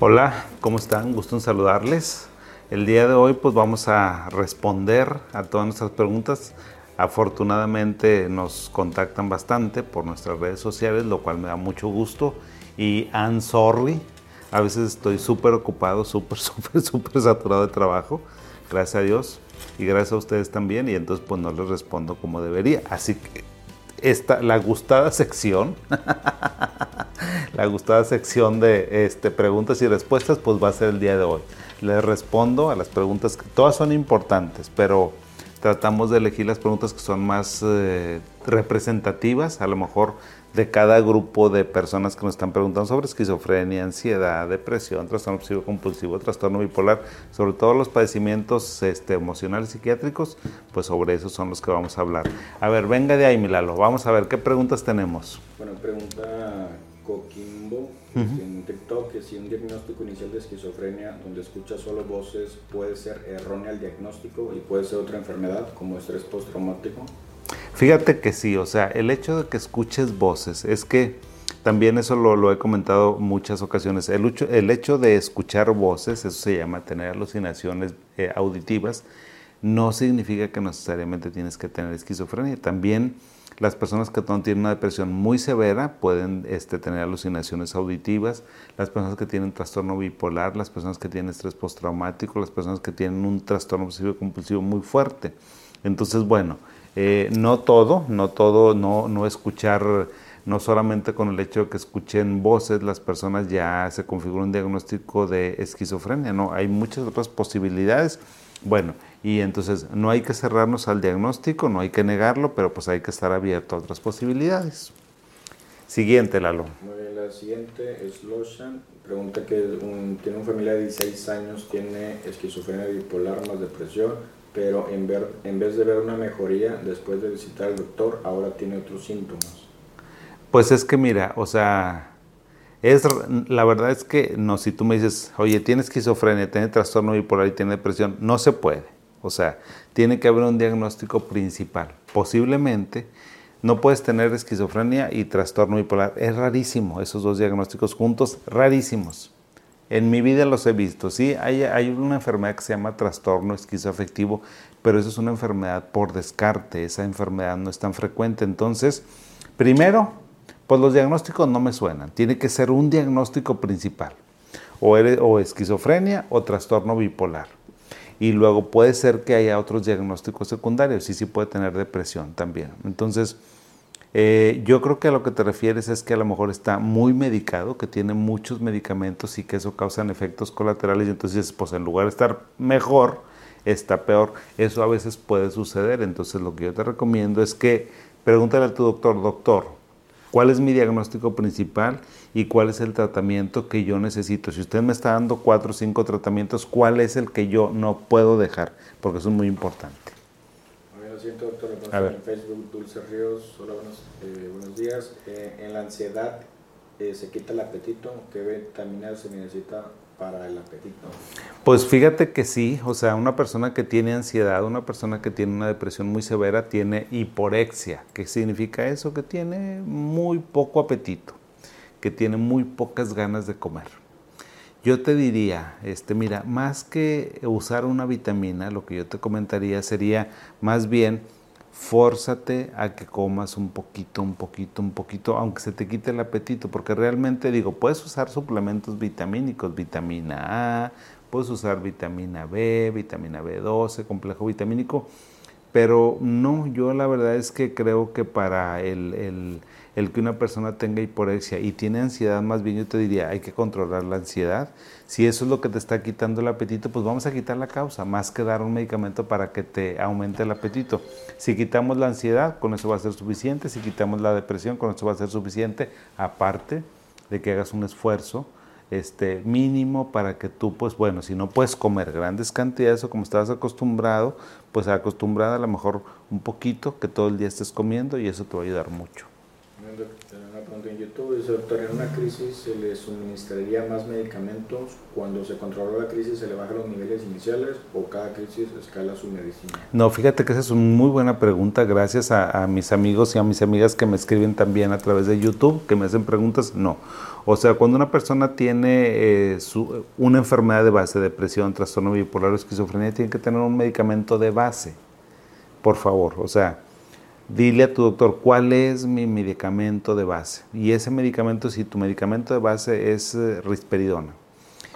Hola, ¿cómo están? Gusto en saludarles. El día de hoy pues vamos a responder a todas nuestras preguntas. Afortunadamente nos contactan bastante por nuestras redes sociales, lo cual me da mucho gusto. Y I'm sorry, a veces estoy súper ocupado, súper, súper, súper saturado de trabajo, gracias a Dios. Y gracias a ustedes también. Y entonces pues no les respondo como debería. Así que esta, la gustada sección, la gustada sección de este, preguntas y respuestas, pues va a ser el día de hoy. Les respondo a las preguntas, que todas son importantes, pero tratamos de elegir las preguntas que son más eh, representativas, a lo mejor de cada grupo de personas que nos están preguntando sobre esquizofrenia, ansiedad, depresión, trastorno obsesivo compulsivo, trastorno bipolar, sobre todo los padecimientos este, emocionales psiquiátricos, pues sobre eso son los que vamos a hablar. A ver, venga de ahí, Milalo, vamos a ver qué preguntas tenemos. Bueno, pregunta Coquimbo en TikTok que si un diagnóstico inicial de esquizofrenia donde escucha solo voces puede ser erróneo el diagnóstico y puede ser otra enfermedad como estrés postraumático. Fíjate que sí, o sea, el hecho de que escuches voces, es que también eso lo, he comentado muchas ocasiones, el, el, hecho de escuchar voces, eso se llama tener alucinaciones eh, auditivas, no significa que necesariamente tienes que tener esquizofrenia. También las personas que tienen una depresión muy severa pueden este, tener alucinaciones auditivas, las personas que tienen trastorno bipolar, las personas que tienen estrés postraumático, las personas que tienen un trastorno obsesivo compulsivo muy fuerte. Entonces, bueno, eh, no todo, no todo, no, no escuchar, no solamente con el hecho de que escuchen voces, las personas ya se configura un diagnóstico de esquizofrenia, no, hay muchas otras posibilidades. Bueno, y entonces no hay que cerrarnos al diagnóstico, no hay que negarlo, pero pues hay que estar abierto a otras posibilidades. Siguiente, Lalo. la siguiente es Loshan. Pregunta que tiene un familiar de 16 años, tiene esquizofrenia bipolar más depresión pero en, ver, en vez de ver una mejoría después de visitar al doctor, ahora tiene otros síntomas. Pues es que mira, o sea, es, la verdad es que no, si tú me dices, oye, tiene esquizofrenia, tiene trastorno bipolar y tiene depresión, no se puede. O sea, tiene que haber un diagnóstico principal. Posiblemente no puedes tener esquizofrenia y trastorno bipolar. Es rarísimo esos dos diagnósticos juntos, rarísimos. En mi vida los he visto, sí, hay, hay una enfermedad que se llama trastorno esquizoafectivo, pero eso es una enfermedad por descarte, esa enfermedad no es tan frecuente. Entonces, primero, pues los diagnósticos no me suenan, tiene que ser un diagnóstico principal, o, esquizofrenia o trastorno bipolar. Y luego puede ser que haya otros diagnósticos secundarios, y sí puede tener depresión también. Entonces, eh, yo creo que a lo que te refieres es que a lo mejor está muy medicado, que tiene muchos medicamentos y que eso causan efectos colaterales y entonces pues en lugar de estar mejor, está peor. Eso a veces puede suceder. Entonces lo que yo te recomiendo es que pregúntale a tu doctor, doctor, ¿cuál es mi diagnóstico principal y cuál es el tratamiento que yo necesito? Si usted me está dando cuatro o cinco tratamientos, ¿cuál es el que yo no puedo dejar? Porque eso es muy importante siento, doctor. En Facebook, Dulce Ríos. Hola, buenos, eh, buenos días. Eh, en la ansiedad eh, se quita el apetito. ¿Qué vitamina se necesita para el apetito? Pues fíjate que sí. O sea, una persona que tiene ansiedad, una persona que tiene una depresión muy severa, tiene hiporexia. ¿Qué significa eso? Que tiene muy poco apetito, que tiene muy pocas ganas de comer. Yo te diría, este, mira, más que usar una vitamina, lo que yo te comentaría sería más bien fórzate a que comas un poquito, un poquito, un poquito, aunque se te quite el apetito, porque realmente digo, puedes usar suplementos vitamínicos, vitamina A, puedes usar vitamina B, vitamina B12, complejo vitamínico, pero no, yo la verdad es que creo que para el el que una persona tenga hiporexia y tiene ansiedad, más bien yo te diría, hay que controlar la ansiedad. Si eso es lo que te está quitando el apetito, pues vamos a quitar la causa, más que dar un medicamento para que te aumente el apetito. Si quitamos la ansiedad, con eso va a ser suficiente. Si quitamos la depresión, con eso va a ser suficiente. Aparte de que hagas un esfuerzo este, mínimo para que tú, pues bueno, si no puedes comer grandes cantidades o como estabas acostumbrado, pues acostumbrada a lo mejor un poquito que todo el día estés comiendo y eso te va a ayudar mucho pregunta en YouTube, dice doctor, en una crisis se le suministraría más medicamentos, cuando se controla la crisis se le bajan los niveles iniciales o cada crisis escala su medicina. No, fíjate que esa es una muy buena pregunta, gracias a, mis amigos y a mis amigas que me escriben también a través de YouTube, que me hacen preguntas, no. O sea, cuando una persona tiene eh, su, una enfermedad de base, depresión, trastorno bipolar o esquizofrenia, tiene que tener un medicamento de base, por favor, o sea dile a tu doctor cuál es mi medicamento de base. Y ese medicamento, si tu medicamento de base es eh, risperidona,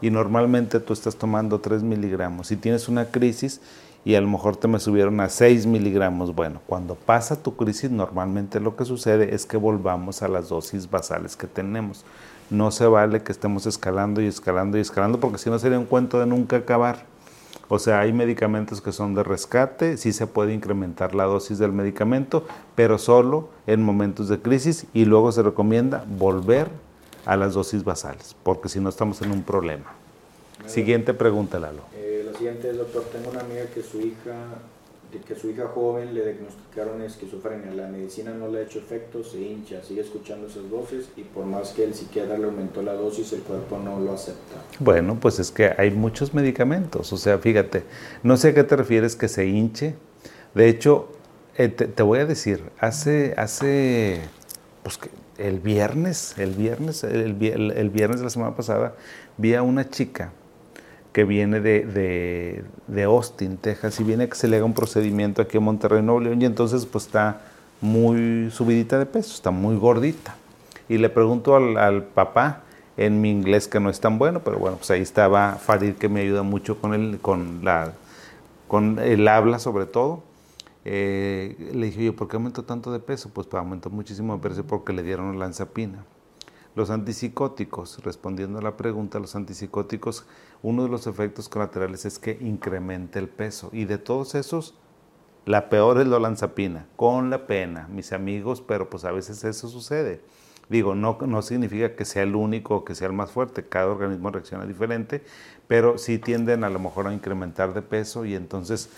y normalmente tú estás tomando 3 miligramos, si tienes una crisis y a lo mejor te me subieron a 6 miligramos, bueno, cuando pasa tu crisis normalmente lo que sucede es que volvamos a las dosis basales que tenemos. No se vale que estemos escalando y escalando y escalando porque si no sería un cuento de nunca acabar. O sea, hay medicamentos que son de rescate, sí se puede incrementar la dosis del medicamento, pero solo en momentos de crisis y luego se recomienda volver a las dosis basales, porque si no estamos en un problema. Siguiente pregunta, Lalo. Eh, la siguiente es, doctor, tengo una amiga que su hija que su hija joven le diagnosticaron esquizofrenia. La medicina no le ha hecho efecto, se hincha, sigue escuchando esas voces y por más que el psiquiatra le aumentó la dosis, el cuerpo no lo acepta. Bueno, pues es que hay muchos medicamentos. O sea, fíjate, no sé a qué te refieres que se hinche. De hecho, eh, te, voy a decir, hace, hace, pues el viernes, el viernes, el viernes de la semana pasada, vi a una chica que viene de, de, Austin, Texas, y viene que se le haga un procedimiento aquí en Monterrey, Nuevo León, y entonces pues está muy subidita de peso, está muy gordita. Y le pregunto al, papá, en mi inglés que no es tan bueno, pero bueno, pues ahí estaba Farid que me ayuda mucho con el, con la, con el habla sobre todo. Eh, le dije, yo, ¿por qué aumentó tanto de peso? Pues, pues aumentó muchísimo de peso porque le dieron lanzapina. Los antipsicóticos, respondiendo a la pregunta, los antipsicóticos, uno de los efectos colaterales es que incrementa el peso. Y de todos esos, la peor es la lanzapina, con la pena, mis amigos, pero pues a veces eso sucede. Digo, no, no significa que sea el único o que sea el más fuerte, cada organismo reacciona diferente, pero sí tienden a lo mejor a incrementar de peso y entonces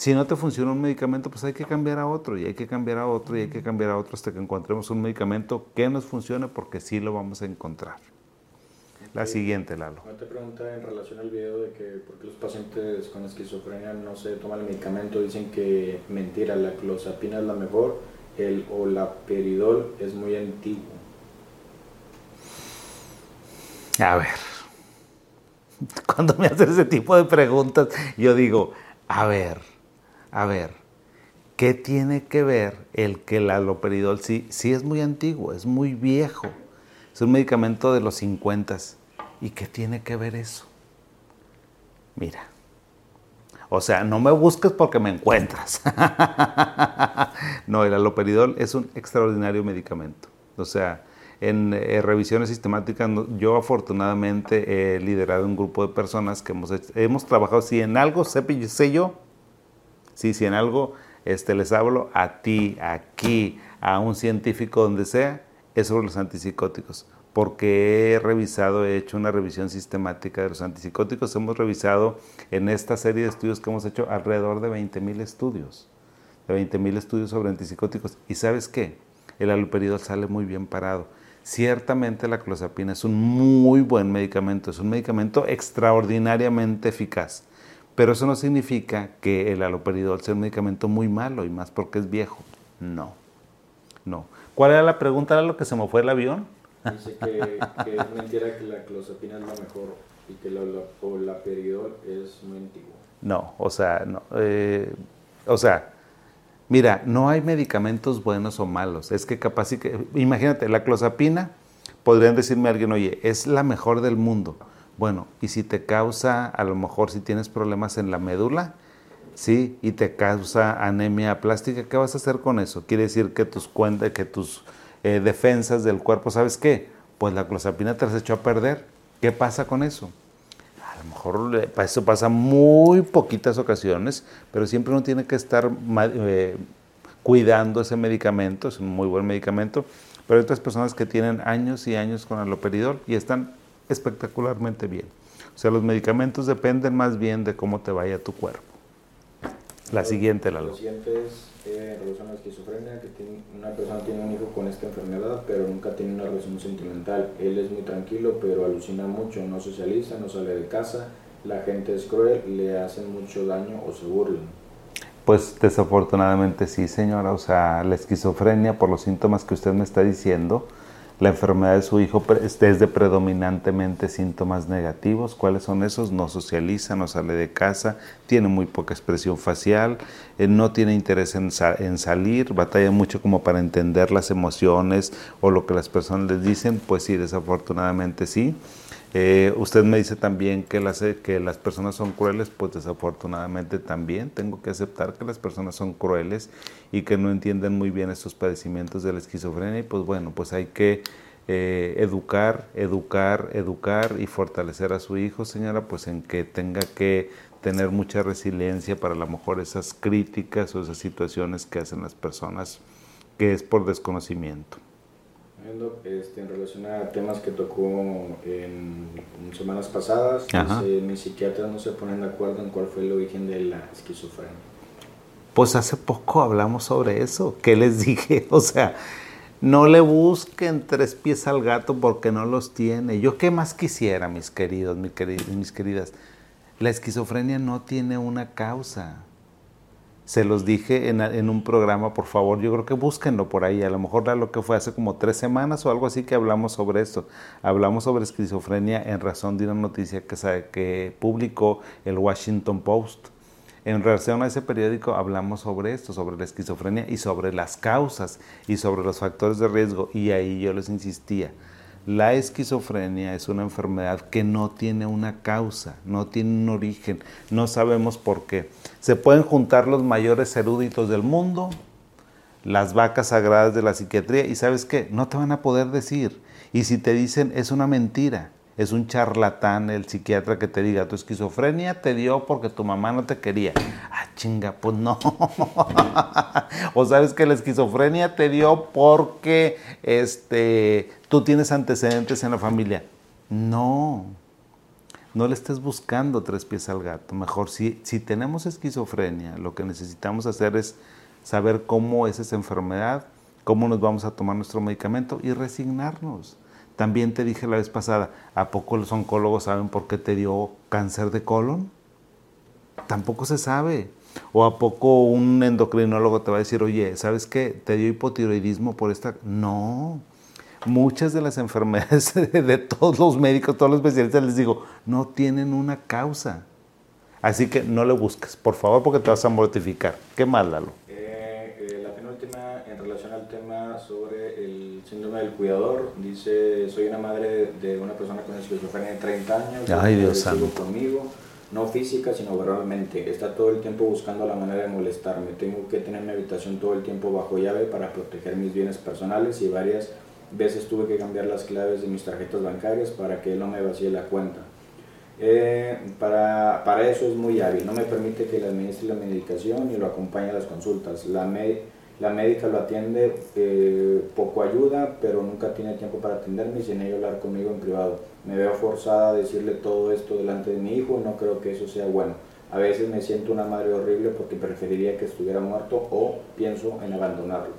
si no te funciona un medicamento, pues hay que cambiar a otro y hay que cambiar a otro y hay que cambiar a otro hasta que encontremos un medicamento que nos funcione porque sí lo vamos a encontrar. La siguiente, Lalo. Una te pregunta en relación al video de que por qué los pacientes con esquizofrenia no se toman el medicamento, dicen que mentira, la clozapina es la mejor, el o la peridol es muy antiguo. A ver, cuando me hacen ese tipo de preguntas, yo digo, a ver, a ver, ¿qué tiene que ver el que el aloperidol sí, sí es muy antiguo, es muy viejo? Es un medicamento de los 50. ¿Y qué tiene que ver eso? Mira. O sea, no me busques porque me encuentras. no, el aloperidol es un extraordinario medicamento. O sea, en eh, revisiones sistemáticas, yo afortunadamente he liderado un grupo de personas que hemos, hemos trabajado, si en algo sé, sé yo, Sí, si en algo este, les hablo a ti, aquí, a un científico, donde sea, es sobre los antipsicóticos. Porque he revisado, he hecho una revisión sistemática de los antipsicóticos. Hemos revisado en esta serie de estudios que hemos hecho alrededor de 20.000 estudios. De 20.000 estudios sobre antipsicóticos. ¿Y sabes qué? El aloperidol sale muy bien parado. Ciertamente la clozapina es un muy buen medicamento, es un medicamento extraordinariamente eficaz pero eso no significa que el aloperidol sea un medicamento muy malo y más porque es viejo. No, no. ¿Cuál era la pregunta? ¿Era lo que se me fue el avión? Dice que, es mentira que la clozapina es la mejor y que la aloperidol es muy antiguo. No, o sea, no. Eh, o sea, mira, no hay medicamentos buenos o malos. Es que capaz que, imagínate, la clozapina, podrían decirme alguien, oye, es la mejor del mundo. Bueno, y si te causa, a lo mejor si tienes problemas en la médula, ¿sí? Y te causa anemia plástica, ¿qué vas a hacer con eso? Quiere decir que tus cuentas, que tus eh, defensas del cuerpo, ¿sabes qué? Pues la clozapina te las echó a perder. ¿Qué pasa con eso? A lo mejor eso pasa muy poquitas ocasiones, pero siempre uno tiene que estar eh, cuidando ese medicamento, es un muy buen medicamento, pero hay otras personas que tienen años y años con aloperidol y están espectacularmente bien. O sea, los medicamentos dependen más bien de cómo te vaya tu cuerpo. La siguiente, La siguiente es eh, en relación a la esquizofrenia, que tiene, una persona tiene un hijo con esta enfermedad, pero nunca tiene una relación sentimental. Él es muy tranquilo, pero alucina mucho, no socializa, no sale de casa, la gente es cruel, le hacen mucho daño o se burlan. Pues desafortunadamente sí, señora. O sea, la esquizofrenia, por los síntomas que usted me está diciendo, la enfermedad de su hijo es de predominantemente síntomas negativos. ¿Cuáles son esos? No socializa, no sale de casa, tiene muy poca expresión facial, eh, no tiene interés en, en, salir, batalla mucho como para entender las emociones o lo que las personas les dicen. Pues sí, desafortunadamente sí. Eh, usted me dice también que las, que las personas son crueles, pues desafortunadamente también tengo que aceptar que las personas son crueles y que no entienden muy bien estos padecimientos de la esquizofrenia y pues bueno, pues hay que eh, educar, educar, educar y fortalecer a su hijo, señora, pues en que tenga que tener mucha resiliencia para a lo mejor esas críticas o esas situaciones que hacen las personas, que es por desconocimiento. Este, en relación a temas que tocó en, semanas pasadas, dice, mis psiquiatras no se ponen de acuerdo en cuál fue el origen de la esquizofrenia. Pues hace poco hablamos sobre eso. ¿Qué les dije? O sea, no le busquen tres pies al gato porque no los tiene. Yo qué más quisiera, mis queridos, mis queridas, mis queridas. La esquizofrenia no tiene una causa se los dije en, un programa, por favor, yo creo que búsquenlo por ahí, a lo mejor era lo que fue hace como tres semanas o algo así que hablamos sobre esto. Hablamos sobre esquizofrenia en razón de una noticia que, que publicó el Washington Post. En relación a ese periódico hablamos sobre esto, sobre la esquizofrenia y sobre las causas y sobre los factores de riesgo y ahí yo les insistía la esquizofrenia es una enfermedad que no tiene una causa, no tiene un origen, no sabemos por qué. Se pueden juntar los mayores eruditos del mundo, las vacas sagradas de la psiquiatría y sabes qué, no te van a poder decir. Y si te dicen es una mentira, es un charlatán el psiquiatra que te diga, tu esquizofrenia te dio porque tu mamá no te quería. Ah, chinga, pues no. o sabes que la esquizofrenia te dio porque este, tú tienes antecedentes en la familia. No, no le estés buscando tres pies al gato. Mejor, si, si tenemos esquizofrenia, lo que necesitamos hacer es saber cómo es esa enfermedad, cómo nos vamos a tomar nuestro medicamento y resignarnos. También te dije la vez pasada, ¿a poco los oncólogos saben por qué te dio cáncer de colon? Tampoco se sabe. ¿O a poco un endocrinólogo te va a decir, oye, ¿sabes qué? ¿Te dio hipotiroidismo por esta? No. Muchas de las enfermedades de todos los médicos, todos los especialistas, les digo, no tienen una causa. Así que no le busques, por favor, porque te vas a mortificar. ¿Qué más, Lalo? Síndrome del cuidador. Dice, soy una madre de una persona con esquizofrenia de 30 años. Ay, Dios santo. conmigo, no física, sino verbalmente. Está todo el tiempo buscando la manera de molestarme. Tengo que tener mi habitación todo el tiempo bajo llave para proteger mis bienes personales y varias veces tuve que cambiar las claves de mis tarjetas bancarias para que él no me vacíe la cuenta. Eh, para, para, eso es muy hábil, no me permite que le administre la medicación y lo acompañe a las consultas. La, me, la médica lo atiende, eh, poco ayuda, pero nunca tiene tiempo para atenderme y sin ello hablar conmigo en privado. Me veo forzada a decirle todo esto delante de mi hijo y no creo que eso sea bueno. A veces me siento una madre horrible porque preferiría que estuviera muerto o pienso en abandonarlo.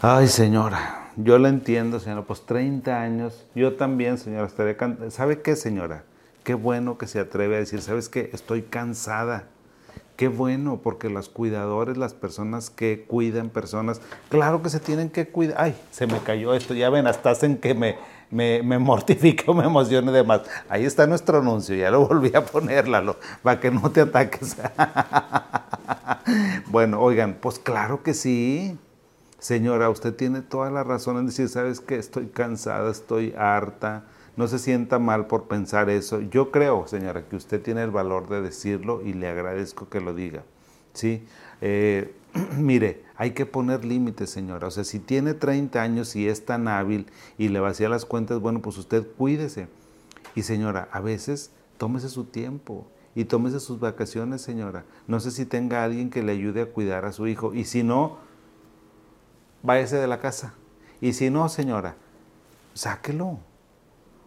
Ay, señora, yo la entiendo, señora, pues 30 años, yo también, señora, estaré ¿Sabe qué, señora? Qué bueno que se atreve a decir, ¿sabes qué? Estoy cansada Qué bueno, porque los cuidadores, las personas que cuidan personas, claro que se tienen que cuidar. Ay, se me cayó esto, ya ven, hasta hacen que me, me, me mortifique o me emocione de más. Ahí está nuestro anuncio, ya lo volví a ponerlo, para que no te ataques. bueno, oigan, pues claro que sí. Señora, usted tiene toda la razón en decir, ¿sabes qué? Estoy cansada, estoy harta no se sienta mal por pensar eso. Yo creo, señora, que usted tiene el valor de decirlo y le agradezco que lo diga. ¿sí? Eh, mire, hay que poner límites, señora. O sea, si tiene 30 años y es tan hábil y le vacía las cuentas, bueno, pues usted cuídese. Y señora, a veces tómese su tiempo y tómese sus vacaciones, señora. No sé si tenga alguien que le ayude a cuidar a su hijo. Y si no, váyase de la casa. Y si no, señora, sáquelo.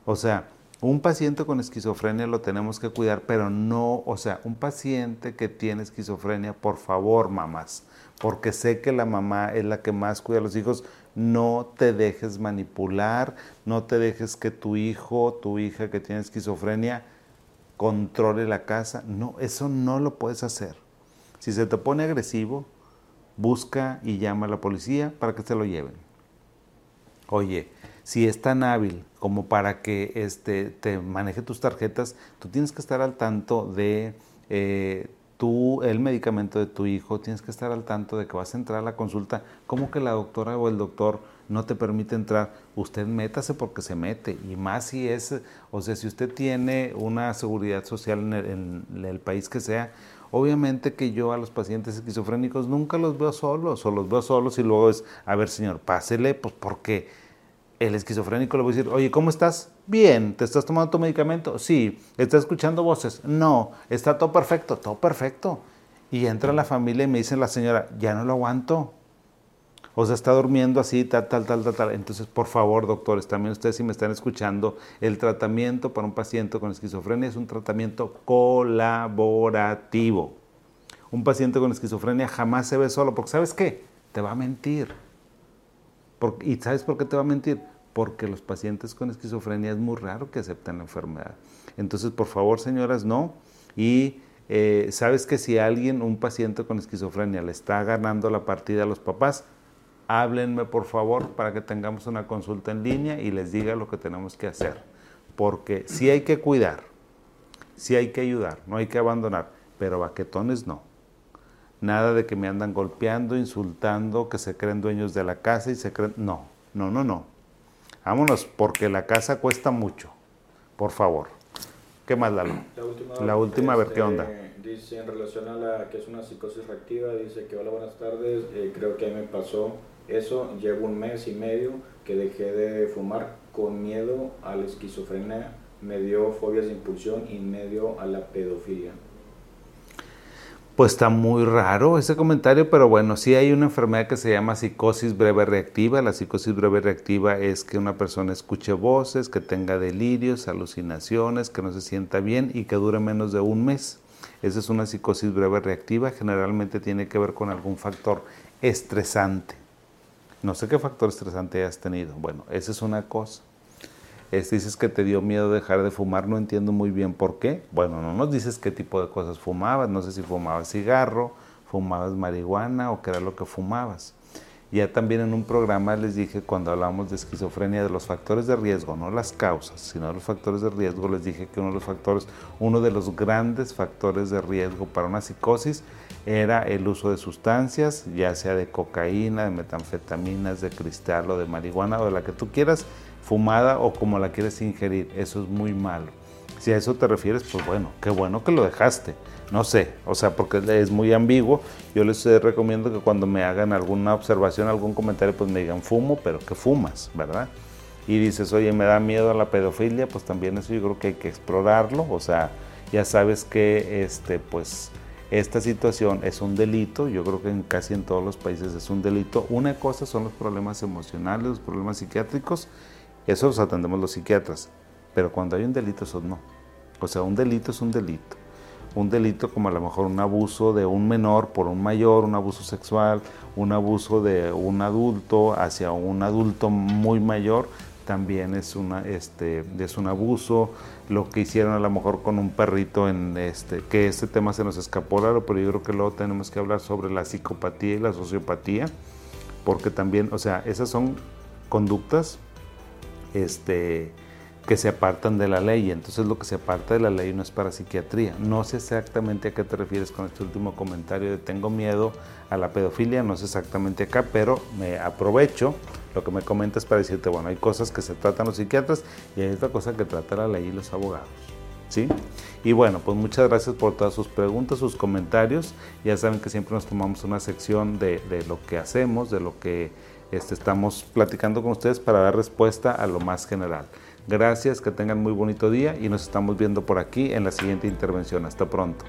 O sea, Un paciente con esquizofrenia lo tenemos que cuidar, pero no, o sea, un paciente que tiene esquizofrenia, por favor, mamás, porque sé que la mamá es la que más cuida a los hijos, no te dejes manipular, no te dejes que tu hijo, tu hija que tiene esquizofrenia, controle la casa. No, eso no lo puedes hacer. Si se te pone agresivo, busca y llama a la policía para que se lo lleven. Oye, si es tan hábil como para que este, te maneje tus tarjetas, tú tienes que estar al tanto de eh, tú, el medicamento de tu hijo, tienes que estar al tanto de que vas a entrar a la consulta. ¿Cómo que la doctora o el doctor no te permite entrar? Usted métase porque se mete. Y más si es, o sea, si usted tiene una seguridad social en el, país que sea, obviamente que yo a los pacientes esquizofrénicos nunca los veo solos, o los veo solos y luego es, a ver señor, pásele, pues porque el esquizofrénico le voy a decir, oye, ¿cómo estás? Bien, ¿te estás tomando tu medicamento? Sí. ¿Estás escuchando voces? No. ¿Está todo perfecto? Todo perfecto. Y entra la familia y me dice la señora, ya no lo aguanto. O sea, está durmiendo así, tal, tal, tal, tal, tal. Entonces, por favor, doctores, también ustedes si me están escuchando, el tratamiento para un paciente con esquizofrenia es un tratamiento colaborativo. Un paciente con esquizofrenia jamás se ve solo, porque ¿sabes qué? Te va a mentir. ¿Y sabes por qué te va a mentir? Porque los pacientes con esquizofrenia es muy raro que acepten la enfermedad. Entonces, por favor, señoras, no. Y eh, sabes que si alguien, un paciente con esquizofrenia, le está ganando la partida a los papás, háblenme por favor para que tengamos una consulta en línea y les diga lo que tenemos que hacer. Porque sí hay que cuidar, sí hay que ayudar, no hay que abandonar, pero baquetones no. Nada de que me andan golpeando, insultando, que se creen dueños de la casa y se creen... No, no, no, no. Vámonos, porque la casa cuesta mucho. Por favor. ¿Qué más, Lalo? La última, la última a ver qué onda. Este, dice en relación a la que es una psicosis reactiva, dice que hola, buenas tardes, eh, creo que a mí me pasó eso, llevo un mes y medio que dejé de fumar con miedo a la esquizofrenia, me dio fobias de impulsión y medio a la pedofilia. Pues está muy raro ese comentario, pero bueno, sí hay una enfermedad que se llama psicosis breve reactiva. La psicosis breve reactiva es que una persona escuche voces, que tenga delirios, alucinaciones, que no se sienta bien y que dure menos de un mes. Esa es una psicosis breve reactiva, generalmente tiene que ver con algún factor estresante. No sé qué factor estresante hayas tenido. Bueno, esa es una cosa. Este, dices que te dio miedo dejar de fumar, no entiendo muy bien por qué. Bueno, no nos dices qué tipo de cosas fumabas, no sé si fumabas cigarro, fumabas marihuana o qué era lo que fumabas. Ya también en un programa les dije cuando hablábamos de esquizofrenia de los factores de riesgo, no las causas, sino los factores de riesgo, les dije que uno de los factores, uno de los grandes factores de riesgo para una psicosis era el uso de sustancias, ya sea de cocaína, de metanfetaminas, de cristal o de marihuana o de la que tú quieras, fumada o como la quieres ingerir. Eso es muy malo. Si a eso te refieres, pues bueno, qué bueno que lo dejaste. No sé, o sea, porque es muy ambiguo. Yo les recomiendo que cuando me hagan alguna observación, algún comentario, pues me digan fumo, pero que fumas, ¿verdad? Y dices, oye, me da miedo a la pedofilia, pues también eso yo creo que hay que explorarlo. O sea, ya sabes que este, pues, esta situación es un delito, yo creo que en casi en todos los países es un delito. Una cosa son los problemas emocionales, los problemas psiquiátricos, eso los atendemos los psiquiatras, pero cuando hay un delito, eso no. O sea, un delito es un delito. Un delito como a lo mejor un abuso de un menor por un mayor, un abuso sexual, un abuso de un adulto hacia un adulto muy mayor, también es, una, este, es un abuso. Lo que hicieron a lo mejor con un perrito, en este, que este tema se nos escapó, pero yo creo que luego tenemos que hablar sobre la psicopatía y la sociopatía, porque también, o sea, esas son conductas este, que se apartan de la ley. Entonces lo que se aparta de la ley no es para psiquiatría. No sé exactamente a qué te refieres con este último comentario de tengo miedo a la pedofilia, no sé exactamente acá, pero me aprovecho lo que me comentas para decirte, bueno, hay cosas que se tratan los psiquiatras y hay otra cosa que trata la ley y los abogados. ¿Sí? Y bueno, pues muchas gracias por todas sus preguntas, sus comentarios. Ya saben que siempre nos tomamos una sección de, de lo que hacemos, de lo que este, estamos platicando con ustedes para dar respuesta a lo más general. Gracias, que tengan muy bonito día y nos estamos viendo por aquí en la siguiente intervención. Hasta pronto.